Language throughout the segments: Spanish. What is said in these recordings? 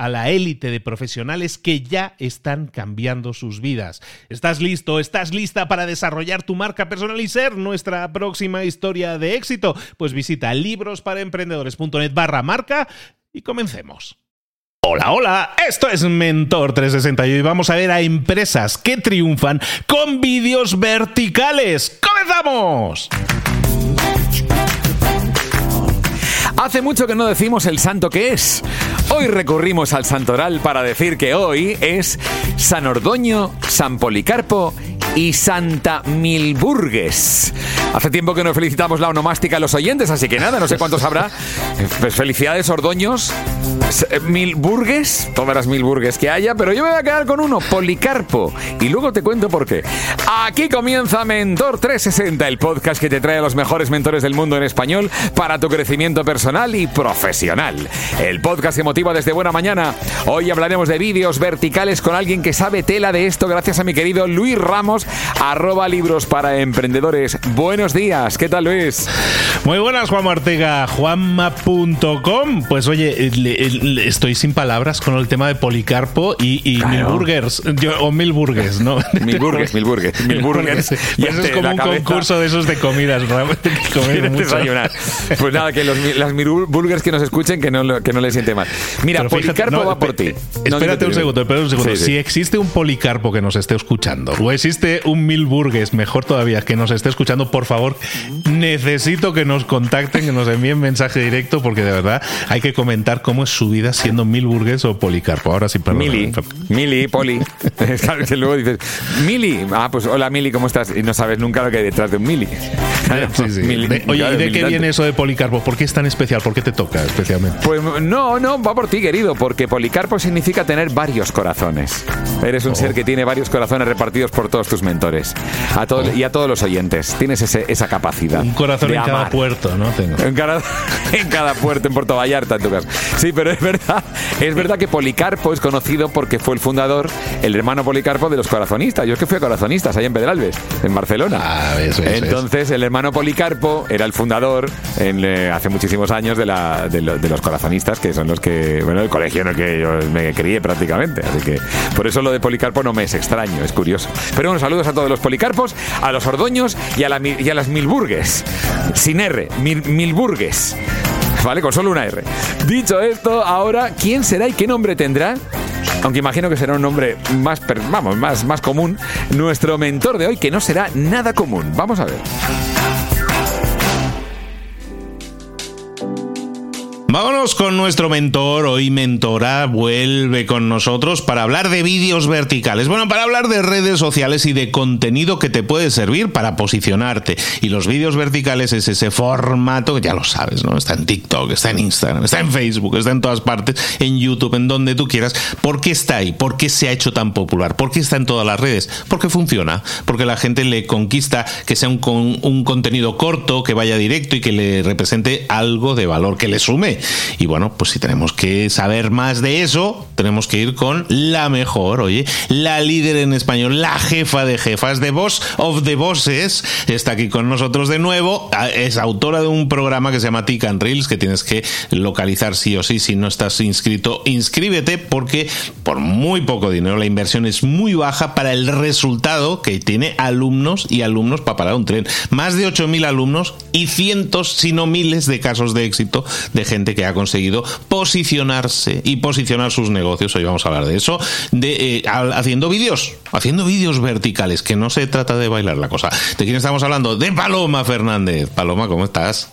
a la élite de profesionales que ya están cambiando sus vidas. ¿Estás listo? ¿Estás lista para desarrollar tu marca personal y ser nuestra próxima historia de éxito? Pues visita librosparaemprendedores.net barra marca y comencemos. Hola, hola, esto es Mentor 360 y vamos a ver a empresas que triunfan con vídeos verticales. ¡Comenzamos! Hace mucho que no decimos el santo que es. Hoy recurrimos al santoral para decir que hoy es San Ordoño, San Policarpo y Santa Milburgues. Hace tiempo que no felicitamos la onomástica a los oyentes, así que nada, no sé cuántos habrá. Pues felicidades, Ordoños. Milburgues, todas las Milburgues que haya, pero yo me voy a quedar con uno, Policarpo. Y luego te cuento por qué. Aquí comienza Mentor 360, el podcast que te trae a los mejores mentores del mundo en español para tu crecimiento personal y profesional. El podcast se motiva desde buena mañana. Hoy hablaremos de vídeos verticales con alguien que sabe tela de esto, gracias a mi querido Luis Ramos, arroba libros para emprendedores. Buenos días, ¿qué tal Luis? Muy buenas, Juan Ortega, juanma.com. Pues oye, estoy sin palabras con el tema de Policarpo y, y Milburgers, o Milburgues, ¿no? Milburgues, Milburgues, Milburgues. Y eso es como un concurso de esos de comidas, realmente comer mucho. Pues nada, que los, las Milburgers que nos escuchen que no, que no les siente mal. Mira, Policarpo va por ti. Espérate un segundo, espérate un segundo. Si existe un Policarpo que nos esté escuchando, o existe un Milburgues, mejor todavía, que nos esté escuchando, por favor, necesito que nos contacten, que nos envíen mensaje directo, porque de verdad hay que comentar cómo es su vida siendo Milburgues o Policarpo. Ahora sí, perdón. Mili, Mili, Poli. que luego dices, Mili, ah, pues hola Mili, ¿cómo estás? Y no sabes nunca lo que hay detrás de un Mili. oye, ¿y de qué viene eso de Policarpo? ¿Por qué es tan especial? ¿Por qué te toca especialmente? Pues no, no, va por ti, querido, porque Policarpo significa tener varios corazones. Eres un oh. ser que tiene varios corazones repartidos por todos tus mentores a todos, oh. y a todos los oyentes. Tienes esa capacidad. Un corazón en cada puerto, ¿no? Tengo. En cada, en cada puerto, en Puerto Vallarta, en tu caso. Sí, pero es verdad, es verdad que Policarpo es conocido porque fue el fundador, el hermano Policarpo de los corazonistas. Yo es que fui a corazonistas allá en Pedralbes, en Barcelona. Ah, eso, Entonces, el hermano Policarpo era el fundador en, eh, hace muchísimos años de, la, de, los corazonistas, que son los que, bueno, el colegio en el que yo me crié prácticamente. Así que por eso lo de Policarpo no me es extraño, es curioso. Pero saludos a todos los Policarpos, a los Ordoños y a, la, y a las Milburgues. Sin R, Milburgues. ¿vale? Con solo una R. Dicho esto, ahora, ¿quién será y qué nombre tendrá? Aunque imagino que será un nombre más, vamos, más, más común. Nuestro mentor de hoy, que no será nada común. Vamos a ver. Vámonos con nuestro mentor, hoy mentora, vuelve con nosotros para hablar de vídeos verticales. Bueno, para hablar de redes sociales y de contenido que te puede servir para posicionarte. Y los vídeos verticales es ese formato que ya lo sabes, ¿no? Está en TikTok, está en Instagram, está en Facebook, está en todas partes, en YouTube, en donde tú quieras. ¿Por qué está ahí? ¿Por qué se ha hecho tan popular? ¿Por qué está en todas las redes? Porque funciona, porque la gente le conquista que sea un, un contenido corto, que vaya directo y que le represente algo de valor, que le sume y bueno, pues si tenemos que saber más de eso, tenemos que ir con la mejor, oye, la líder en español, la jefa de jefas, de Boss of the Bosses, está aquí con nosotros de nuevo. Ah, es autora de un programa que se llama Tick and Reels, que tienes que localizar sí o sí. Si no estás inscrito, inscríbete porque por muy poco dinero la inversión es muy baja para el resultado que tiene alumnos y alumnos para parar un tren. Más de 8.000 alumnos y cientos, si no miles de casos de éxito de gente que ha conseguido posicionarse y posicionar sus negocios. Hoy vamos a hablar de eso, de eh, haciendo vídeos, haciendo vídeos verticales, que no se trata de bailar la cosa. ¿De quién estamos hablando? De Paloma Fernández. Paloma, ¿cómo estás?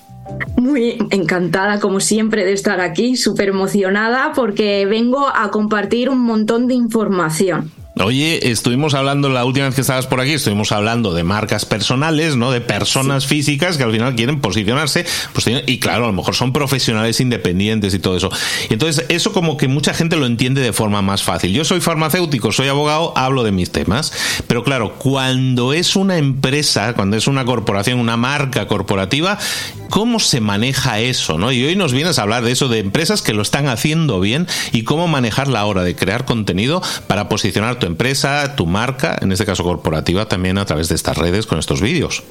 Muy encantada, como siempre, de estar aquí, súper emocionada porque vengo a compartir un montón de información. Oye, estuvimos hablando la última vez que estabas por aquí, estuvimos hablando de marcas personales, ¿no? De personas físicas que al final quieren posicionarse, pues y claro, a lo mejor son profesionales independientes y todo eso. Y entonces eso como que mucha gente lo entiende de forma más fácil. Yo soy farmacéutico, soy abogado, hablo de mis temas, pero claro, cuando es una empresa, cuando es una corporación, una marca corporativa, ¿cómo se maneja eso, no? Y hoy nos vienes a hablar de eso de empresas que lo están haciendo bien y cómo manejar la hora de crear contenido para posicionar tu empresa, tu marca, en este caso corporativa, también a través de estas redes con estos vídeos.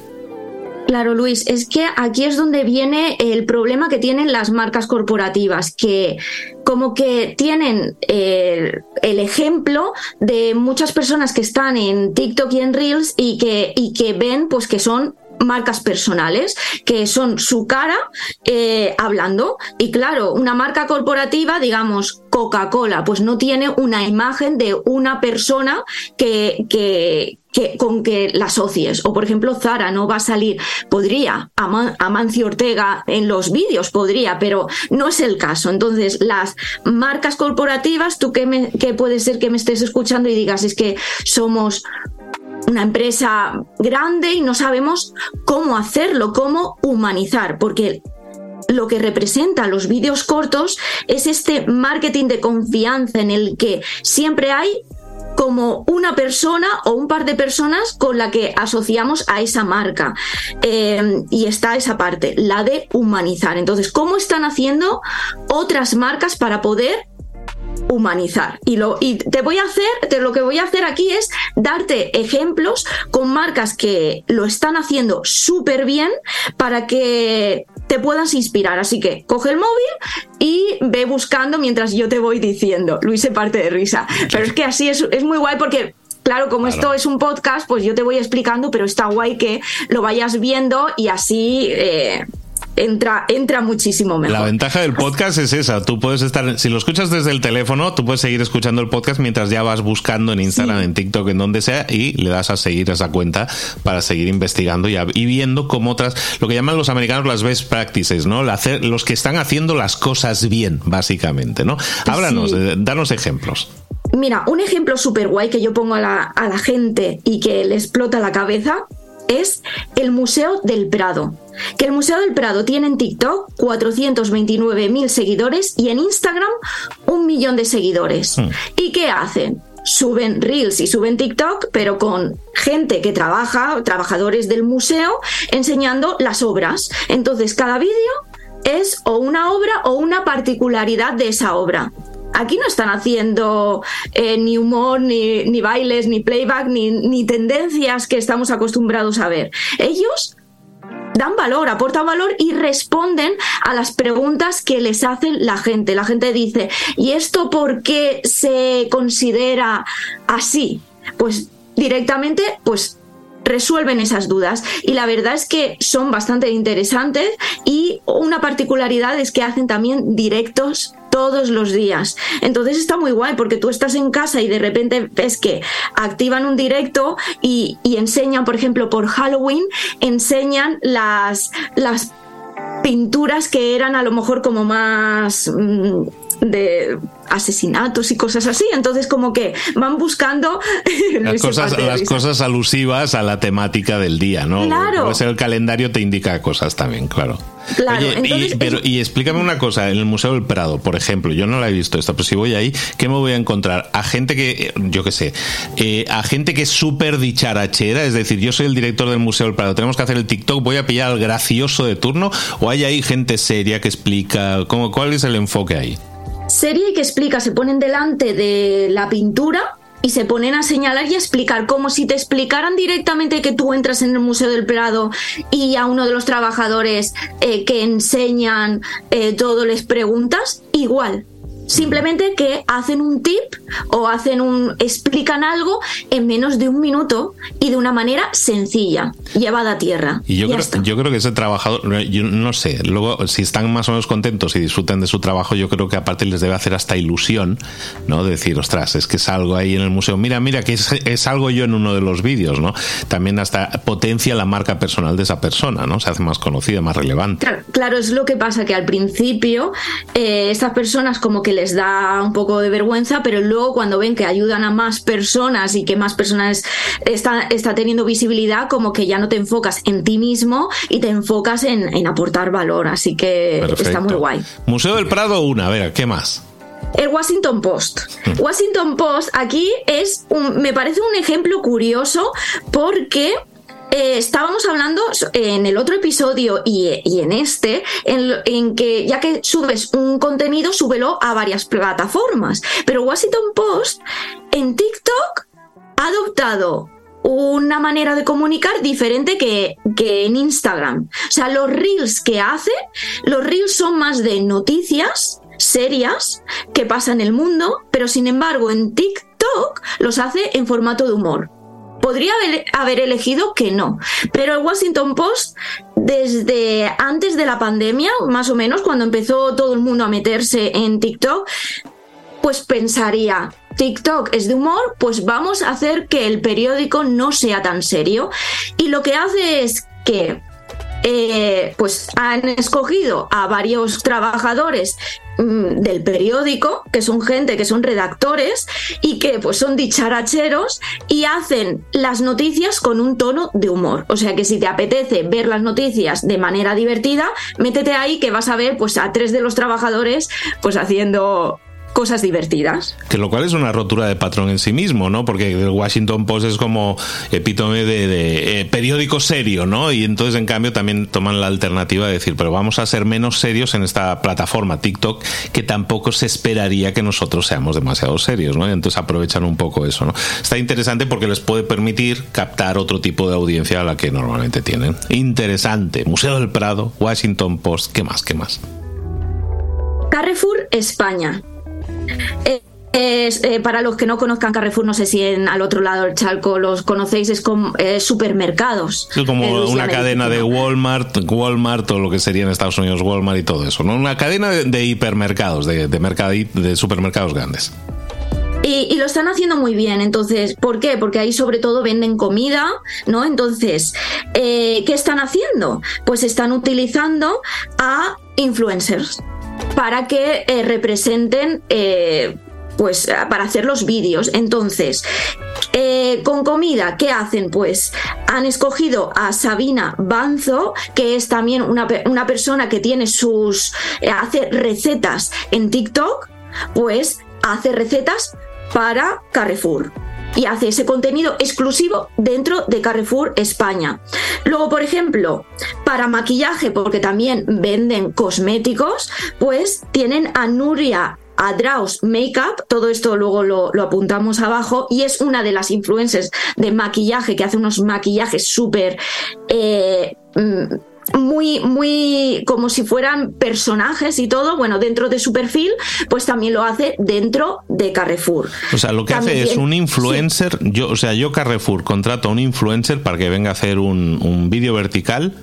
Claro, Luis, es que aquí es donde viene el problema que tienen las marcas corporativas, que como que tienen eh, el ejemplo de muchas personas que están en TikTok y en Reels y que, y que ven pues que son marcas personales, que son su cara eh, hablando. Y claro, una marca corporativa, digamos Coca-Cola, pues no tiene una imagen de una persona que, que, con que la asocies. O por ejemplo, Zara no va a salir, podría, Amancio Ortega en los vídeos, podría, pero no es el caso. Entonces, las marcas corporativas, tú que, que puede ser que me estés escuchando y digas, es que somos una empresa grande y no sabemos cómo hacerlo, cómo humanizar, porque lo que representa los vídeos cortos es este marketing de confianza en el que siempre hay como una persona o un par de personas con la que asociamos a esa marca. Eh, y está esa parte, la de humanizar. Entonces, ¿cómo están haciendo otras marcas para poder humanizar. Y, lo, y te voy a hacer, lo que voy a hacer aquí es darte ejemplos con marcas que lo están haciendo súper bien para que te puedas inspirar. Así que coge el móvil y ve buscando mientras yo te voy diciendo. Luis se parte de risa. Pero es que así es, es muy guay porque Claro, como esto es un podcast, pues yo te voy explicando, pero está guay que lo vayas viendo y así eh, entra, entra muchísimo mejor. La ventaja del podcast es esa. Tú puedes estar, si lo escuchas desde el teléfono, tú puedes seguir escuchando el podcast mientras ya vas buscando en Instagram, en TikTok, en donde sea, y le das a seguir esa cuenta para seguir investigando y, viendo cómo otras, lo que llaman los americanos las best practices, ¿no? los que están haciendo las cosas bien, básicamente, ¿no? Háblanos, eh, danos ejemplos. Mira, un ejemplo súper guay que yo pongo a la, a la gente y que le explota la cabeza es el Museo del Prado. Que el Museo del Prado tiene en TikTok 429.000 seguidores y en Instagram un millón de seguidores. Hmm. ¿Y qué hacen? Suben Reels y suben TikTok, pero con gente que trabaja, trabajadores del museo, enseñando las obras. Entonces, cada vídeo es o una obra o una particularidad de esa obra aquí no están haciendo eh, ni humor, ni, bailes, ni playback, ni, ni tendencias que estamos acostumbrados a ver. Ellos dan valor, aportan valor y responden a las preguntas que les hacen la gente. La gente dice, ¿y esto por qué se considera así? Pues directamente, pues resuelven esas dudas y la verdad es que son bastante interesantes y una particularidad es que hacen también directos todos los días. Entonces está muy guay porque tú estás en casa y de repente ves que activan un directo y, enseñan, por ejemplo, por Halloween, enseñan las, las pinturas que eran a lo mejor como más de asesinatos y cosas así. Entonces, como que van buscando las cosas, las cosas alusivas a la temática del día, ¿no? Claro. Puede ser el calendario te indica cosas también, claro. Claro, y, pero, y explícame una cosa, en el Museo del Prado, por ejemplo, yo no la he visto esta, pero si voy ahí, ¿qué me voy a encontrar? A gente que, yo qué sé, eh, a gente que es súper dicharachera, es decir, yo soy el director del Museo del Prado, tenemos que hacer el TikTok, voy a pillar al gracioso de turno, o hay ahí gente seria que explica, ¿cómo, ¿cuál es el enfoque ahí? Serie que explica, se ponen delante de la pintura y se ponen a señalar y a explicar, como si te explicaran directamente que tú entras en el Museo del Prado y a uno de los trabajadores eh, que enseñan eh, todo les preguntas, igual. Simplemente que hacen un tip o hacen un explican algo en menos de un minuto y de una manera sencilla, llevada a tierra. Y yo, creo, yo creo que ese trabajador, yo no sé, luego si están más o menos contentos y disfrutan de su trabajo, yo creo que aparte les debe hacer hasta ilusión, ¿no? De decir, ostras, es que salgo ahí en el museo, mira, mira, que es, algo yo en uno de los vídeos, ¿no? También hasta potencia la marca personal de esa persona, ¿no? Se hace más conocida, más relevante. Claro, es lo que pasa, que al principio eh, estas personas como que les da un poco de vergüenza, pero luego cuando ven que ayudan a más personas y que más personas está, está teniendo visibilidad, como que ya no te enfocas en ti mismo y te enfocas en, aportar valor. Así que está muy guay. Museo del Prado, una, a ver, ¿qué más? El Washington Post. Hmm. Washington Post aquí es un, me parece un ejemplo curioso porque eh, estábamos hablando en el otro episodio y, en este, en, que ya que subes un contenido, súbelo a varias plataformas. Pero Washington Post en TikTok ha adoptado una manera de comunicar diferente que, que, en Instagram. O sea, los reels que hace, los reels son más de noticias serias que pasan en el mundo, pero sin embargo en TikTok los hace en formato de humor. Podría haber, elegido que no, pero el Washington Post desde antes de la pandemia, más o menos, cuando empezó todo el mundo a meterse en TikTok, pues pensaría, TikTok es de humor, pues vamos a hacer que el periódico no sea tan serio. Y lo que hace es que eh, pues han escogido a varios trabajadores mm, del periódico, que son gente que son redactores y que pues son dicharacheros y hacen las noticias con un tono de humor. O sea que si te apetece ver las noticias de manera divertida, métete ahí que vas a ver pues a tres de los trabajadores pues haciendo cosas divertidas. Que lo cual es una rotura de patrón en sí mismo, ¿no? Porque el Washington Post es como epítome de, eh, periódico serio, ¿no? Y entonces, en cambio, también toman la alternativa de decir, pero vamos a ser menos serios en esta plataforma TikTok, que tampoco se esperaría que nosotros seamos demasiado serios, ¿no? Y entonces aprovechan un poco eso, ¿no? Está interesante porque les puede permitir captar otro tipo de audiencia a la que normalmente tienen. Interesante. Museo del Prado, Washington Post, ¿qué más? ¿Qué más? Carrefour España. Es, eh, para los que no conozcan Carrefour, no sé si en, al otro lado del charco los conocéis, es como supermercados. Es como una cadena de Walmart, Walmart o lo que sería en Estados Unidos Walmart y todo eso, ¿no? Una cadena de, hipermercados, de, de, de supermercados grandes. Y, lo están haciendo muy bien. Entonces, ¿por qué? Porque ahí sobre todo venden comida, ¿no? Entonces, eh, ¿qué están haciendo? Pues están utilizando a influencers para que eh, representen eh, pues para hacer los vídeos. Entonces, eh, con comida, ¿qué hacen? Pues han escogido a Sabina Banzo, que es también una, una persona que tiene sus. hace recetas en TikTok, pues hace recetas para Carrefour y hace ese contenido exclusivo dentro de Carrefour España. Luego, por ejemplo, para maquillaje, porque también venden cosméticos, pues tienen a Nuria Adraus Makeup, todo esto luego lo, apuntamos abajo, y es una de las influencers de maquillaje que hace unos maquillajes súper... Eh, mm, muy, muy como si fueran personajes y todo, bueno, dentro de su perfil, pues también lo hace dentro de Carrefour. O sea, lo que hace es un influencer, yo, o sea, yo Carrefour contrato a un influencer para que venga a hacer un, un vídeo vertical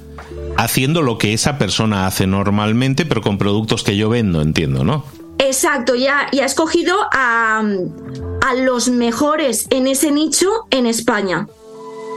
haciendo lo que esa persona hace normalmente, pero con productos que yo vendo, entiendo, ¿no? Exacto, ya, ya ha escogido a, a los mejores en ese nicho en España.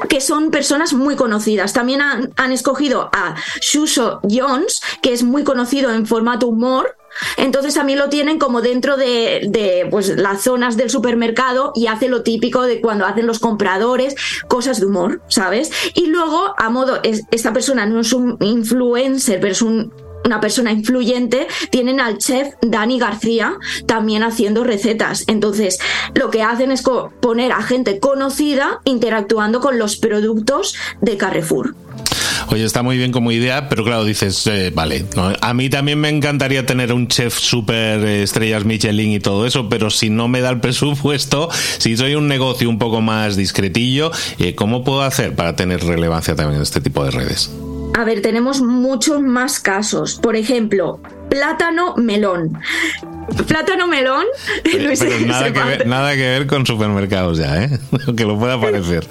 Que son personas muy conocidas. También han, escogido a Shusho Jones, que es muy conocido en formato humor, entonces también lo tienen como dentro de, de, pues, las zonas del supermercado y hace lo típico de cuando hacen los compradores, cosas de humor, ¿sabes? Y luego, a modo, es, esta persona no es un influencer, pero es un una persona influyente, tienen al chef Dani García también haciendo recetas. Entonces, lo que hacen es poner a gente conocida interactuando con los productos de Carrefour. Oye, está muy bien como idea, pero claro, dices, eh, vale, a mí también me encantaría tener un chef super estrellas Michelin y todo eso, pero si no me da el presupuesto, si soy un negocio un poco más discretillo, eh, ¿cómo puedo hacer para tener relevancia también en este tipo de redes? A ver, tenemos muchos más casos. Por ejemplo, plátano melón. Plátano melón. Pero, nada, que ver, nada, que ver, con supermercados ya, ¿eh? que lo pueda parecer.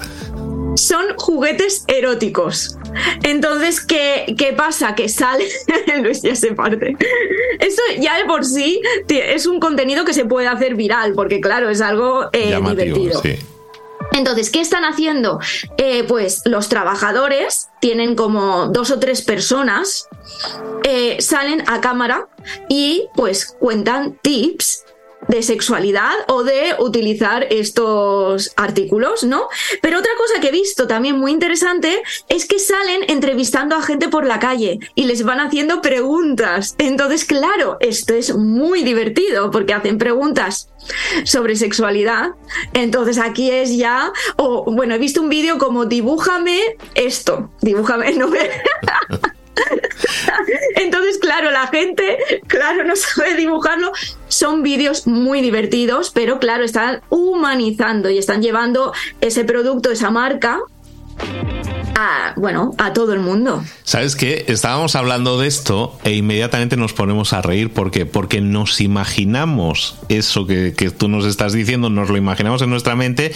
Son juguetes eróticos. Entonces, ¿qué, qué pasa? Que sale. Luis ya se parte. Eso ya de por sí es un contenido que se puede hacer viral, porque claro, es algo eh, divertido. Sí. Entonces, ¿qué están haciendo? Eh, pues los trabajadores tienen como dos o tres personas, eh, salen a cámara y pues cuentan tips de sexualidad o de utilizar estos artículos, ¿no? Pero otra cosa que he visto también muy interesante es que salen entrevistando a gente por la calle y les van haciendo preguntas. Entonces, claro, esto es muy divertido porque hacen preguntas sobre sexualidad. Entonces aquí es ya, o bueno, he visto un vídeo como dibújame esto, dibújame, no me... Entonces, claro, la gente, claro, no sabe dibujarlo. Son vídeos muy divertidos, pero claro, están humanizando y están llevando ese producto, esa marca, a, bueno, a todo el mundo. ¿Sabes qué? Estábamos hablando de esto e inmediatamente nos ponemos a reír. ¿Por qué? Porque nos imaginamos eso que, que, tú nos estás diciendo, nos lo imaginamos en nuestra mente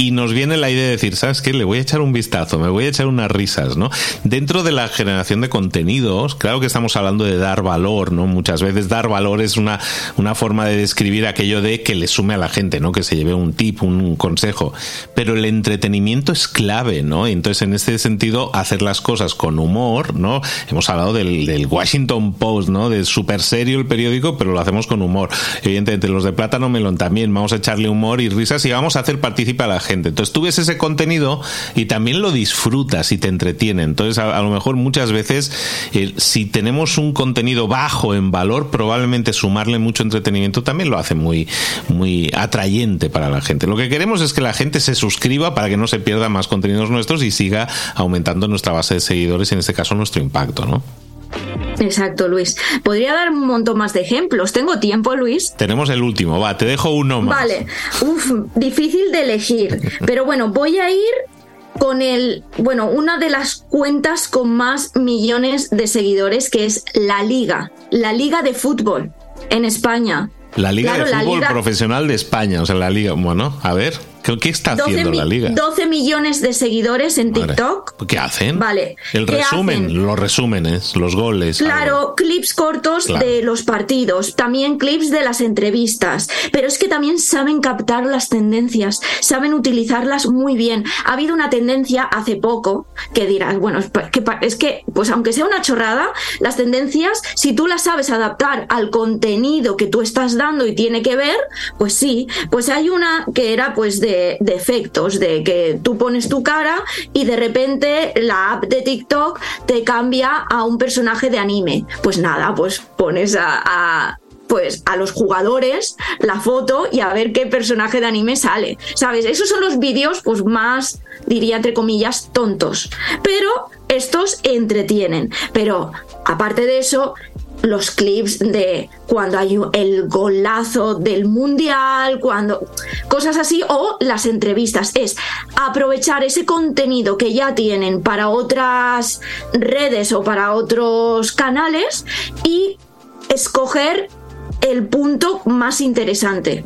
y nos viene la idea de decir, ¿sabes qué? Le voy a echar un vistazo, me voy a echar unas risas, ¿no? Dentro de la generación de contenidos, claro que estamos hablando de dar valor, ¿no? Muchas veces dar valor es una, una forma de describir aquello de que le sume a la gente, ¿no? Que se lleve un tip, un, consejo. Pero el entretenimiento es clave, ¿no? Y entonces, en este sentido, hacer las cosas con humor, ¿no? Hemos hablado del, del Washington Post, ¿no? De súper serio el periódico, pero lo hacemos con humor. Evidentemente, los de Plátano Melón también, vamos a echarle humor y risas y vamos a hacer participar a la gente entonces tú ves ese contenido y también lo disfrutas y te entretiene. Entonces a, lo mejor muchas veces si tenemos un contenido bajo en valor, probablemente sumarle mucho entretenimiento también lo hace muy, muy atrayente para la gente. Lo que queremos es que la gente se suscriba para que no se pierda más contenidos nuestros y siga aumentando nuestra base de seguidores, en este caso nuestro impacto, ¿no? Exacto, Luis. Podría dar un montón más de ejemplos. ¿Tengo tiempo, Luis? Tenemos el último, va, te dejo uno más. Vale, uf, difícil de elegir. Pero bueno, voy a ir con el, bueno, una de las cuentas con más millones de seguidores, que es La Liga, la Liga de Fútbol en España. La Liga de Fútbol Profesional de España, o sea, la Liga, bueno, a ver. ¿Qué está haciendo la liga? 12 millones de seguidores en TikTok. ¿Qué hacen? Vale. El resumen, los resúmenes, los goles. Claro, clips cortos de los partidos, también clips de las entrevistas. Pero es que también saben captar las tendencias, saben utilizarlas muy bien. Ha habido una tendencia hace poco que dirás, bueno, es que, pues aunque sea una chorrada, las tendencias, si tú las sabes adaptar al contenido que tú estás dando y tiene que ver, pues sí. Pues hay una que era pues de de, efectos, de que tú pones tu cara y de repente la app de TikTok te cambia a un personaje de anime. Pues nada, pues pones a, pues a los jugadores la foto y a ver qué personaje de anime sale. ¿Sabes? Esos son los vídeos pues más diría entre comillas tontos, pero estos entretienen. Pero aparte de eso, los clips de cuando hay el golazo del mundial, cuando cosas así, o las entrevistas. Es aprovechar ese contenido que ya tienen para otras redes o para otros canales y escoger el punto más interesante.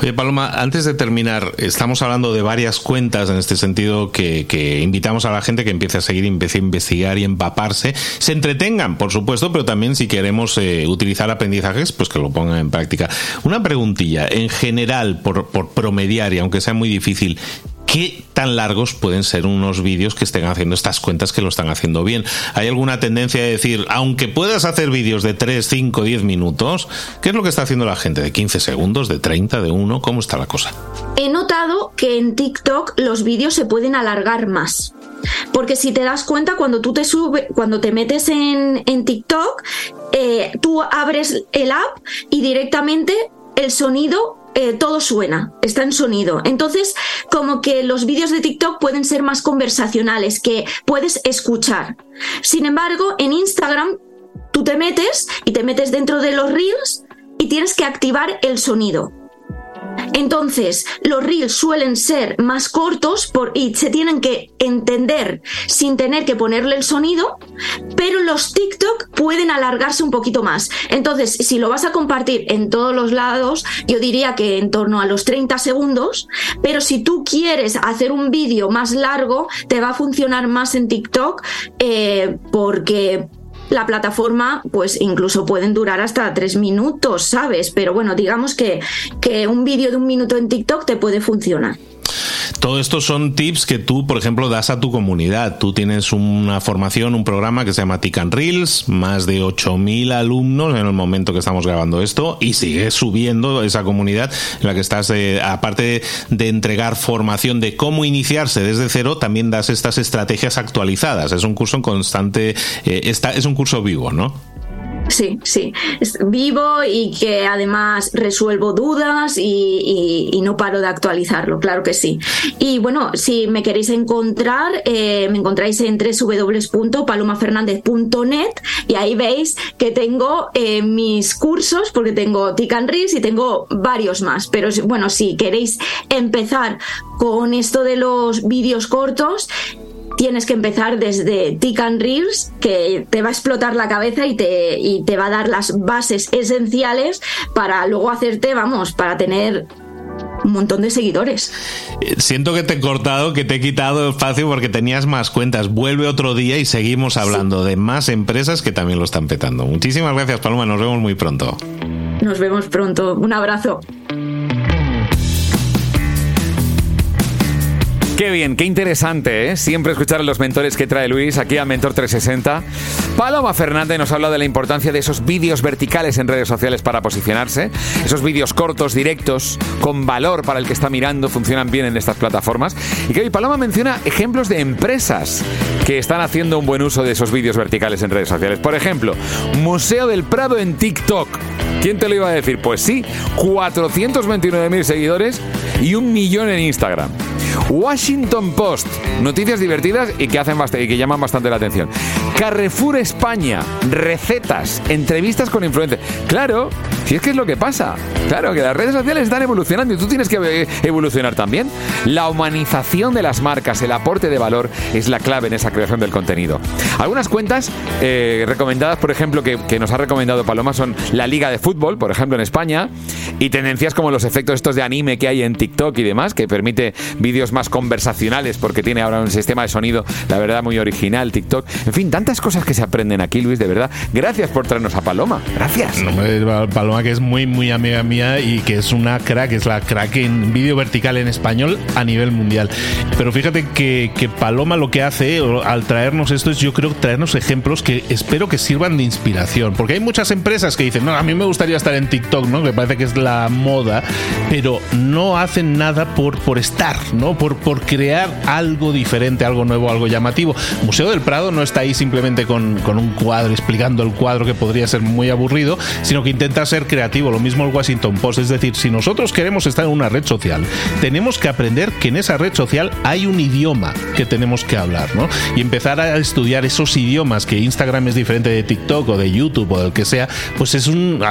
Oye, Paloma, antes de terminar, estamos hablando de varias cuentas en este sentido que, invitamos a la gente que empiece a seguir, empiece a investigar y empaparse. Se entretengan, por supuesto, pero también si queremos eh, utilizar aprendizajes, pues que lo pongan en práctica. Una preguntilla, en general, por, por promediar, y aunque sea muy difícil, ¿qué tan largos pueden ser unos vídeos que estén haciendo estas cuentas que lo están haciendo bien? ¿Hay alguna tendencia a decir, aunque puedas hacer vídeos de 3, 5, 10 minutos, ¿qué es lo que está haciendo la gente? ¿De 15 segundos, de 30, de 1? ¿Cómo está la cosa? He notado que en TikTok los vídeos se pueden alargar más. Porque si te das cuenta, cuando tú te subes, cuando te metes en, TikTok, eh, tú abres el app y directamente el sonido eh, todo suena, está en sonido. Entonces, como que los vídeos de TikTok pueden ser más conversacionales, que puedes escuchar. Sin embargo, en Instagram, tú te metes y te metes dentro de los reels y tienes que activar el sonido. Entonces, los reels suelen ser más cortos y se tienen que entender sin tener que ponerle el sonido, pero los TikTok pueden alargarse un poquito más. Entonces, si lo vas a compartir en todos los lados, yo diría que en torno a los 30 segundos, pero si tú quieres hacer un vídeo más largo, te va a funcionar más en TikTok eh, porque la plataforma, pues incluso pueden durar hasta tres minutos, ¿sabes? Pero bueno, digamos que, que un vídeo de un minuto en TikTok te puede funcionar. Todo esto son tips que tú, por ejemplo, das a tu comunidad. Tú tienes una formación, un programa que se llama Tican Reels, más de 8.000 alumnos en el momento que estamos grabando esto y sigues subiendo esa comunidad en la que estás, eh, aparte de entregar formación de cómo iniciarse desde cero, también das estas estrategias actualizadas. Es un curso en constante, eh, es un curso vivo, ¿no? Sí, sí. vivo y que además resuelvo dudas y, no paro de actualizarlo, claro que sí. Y bueno, si me queréis encontrar, eh, me encontráis en www.palomafernandez.net y ahí veis que tengo eh, mis cursos, porque tengo Tican Reels y tengo varios más. Pero bueno, si queréis empezar con esto de los vídeos cortos, tienes que empezar desde Tick and Reels, que te va a explotar la cabeza y te, y te va a dar las bases esenciales para luego hacerte, vamos, para tener un montón de seguidores. Eh, siento que te he cortado, que te he quitado espacio porque tenías más cuentas. Vuelve otro día y seguimos hablando de más empresas que también lo están petando. Muchísimas gracias, Paloma. Nos vemos muy pronto. Nos vemos pronto. Un abrazo. Qué bien, qué interesante, ¿eh? Siempre escuchar a los mentores que trae Luis aquí a Mentor 360. Paloma Fernández nos habla de la importancia de esos vídeos verticales en redes sociales para posicionarse. Esos vídeos cortos, directos, con valor para el que está mirando, funcionan bien en estas plataformas. Y que hoy Paloma menciona ejemplos de empresas que están haciendo un buen uso de esos vídeos verticales en redes sociales. Por ejemplo, Museo del Prado en TikTok. ¿Quién te lo iba a decir? Pues sí, 429.000 seguidores y un millón en Instagram. Washington Post, noticias divertidas y que, hacen y que llaman bastante la atención. Carrefour España, recetas, entrevistas con influencers. Claro, si es que es lo que pasa. Claro, que las redes sociales están evolucionando y tú tienes que eh, evolucionar también. La humanización de las marcas, el aporte de valor es la clave en esa creación del contenido. Algunas cuentas eh, recomendadas, por ejemplo, que, que, nos ha recomendado Paloma son la Liga de Fútbol, por ejemplo, en España, y tendencias como los efectos estos de anime que hay en TikTok y demás, que permite vídeos más conversacionales porque tiene ahora un sistema de sonido, la verdad, muy original, TikTok. En fin, tantas cosas que se aprenden aquí, Luis, de verdad. Gracias por traernos a Paloma. Gracias. Paloma, que es muy, muy amiga mía y que es una crack, es la crack en vídeo vertical en español a nivel mundial. Pero fíjate que, que Paloma lo que hace al traernos esto es, yo creo, traernos ejemplos que espero que sirvan de inspiración. Porque hay muchas empresas que dicen, no, a mí me gustaría estar en TikTok, ¿no? Que parece que es la moda, pero no hacen nada por, por estar, ¿no? Por, por crear algo diferente, algo nuevo, algo llamativo. Museo del Prado no está ahí simplemente con, un cuadro, explicando el cuadro que podría ser muy aburrido, sino que intenta ser creativo. Lo mismo el Washington Post. Es decir, si nosotros queremos estar en una red social, tenemos que aprender que en esa red social hay un idioma que tenemos que hablar, ¿no? Y empezar a estudiar esos idiomas, que Instagram es diferente de TikTok o de YouTube o del que sea, pues es un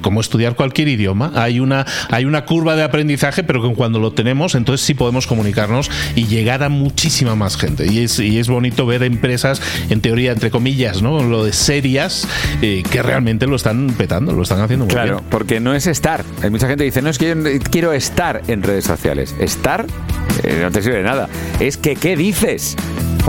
como estudiar cualquier idioma. Hay una, hay una curva de aprendizaje, pero que cuando lo tenemos, entonces sí podemos comunicarnos y llegar a muchísima más gente. Y es, y es bonito ver empresas, en teoría, entre comillas, ¿no? Lo de serias, eh, que realmente lo están petando, lo están haciendo muy. Claro, porque no es estar. Hay mucha gente que dice, no, es que yo quiero estar en redes sociales. Estar eh, no te sirve de nada. Es que, ¿qué dices?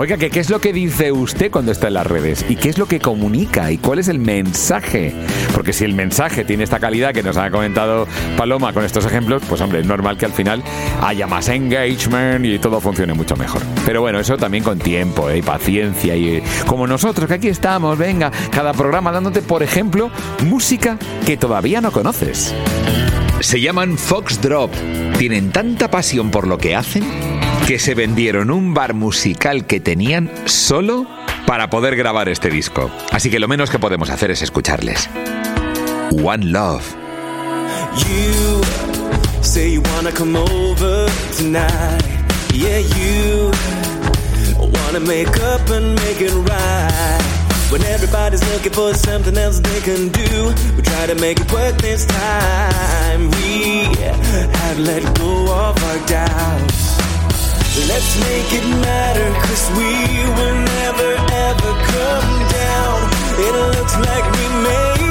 Oiga, ¿qué, ¿qué es lo que dice usted cuando está en las redes? ¿Y qué es lo que comunica? ¿Y cuál es el mensaje? Porque si el mensaje tiene esta calidad que nos ha comentado Paloma con estos ejemplos, pues hombre, es normal que al final haya más engagement y todo funcione mucho mejor. Pero bueno, eso también con tiempo ¿eh? y paciencia y eh, como nosotros que aquí estamos, venga, cada programa dándote, por ejemplo, música que todavía no conoces. Se llaman Foxdrop. Tienen tanta pasión por lo que hacen que se vendieron un bar musical que tenían solo para poder grabar este disco. Así que lo menos que podemos hacer es escucharles. One Love. You say you wanna come over tonight. Yeah, you wanna make up and make it right. When everybody's looking for something else they can do, we try to make it work this time. We have let go of our doubts. Let's make it matter, cause we will never ever come down. It looks like we made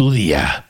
tu día.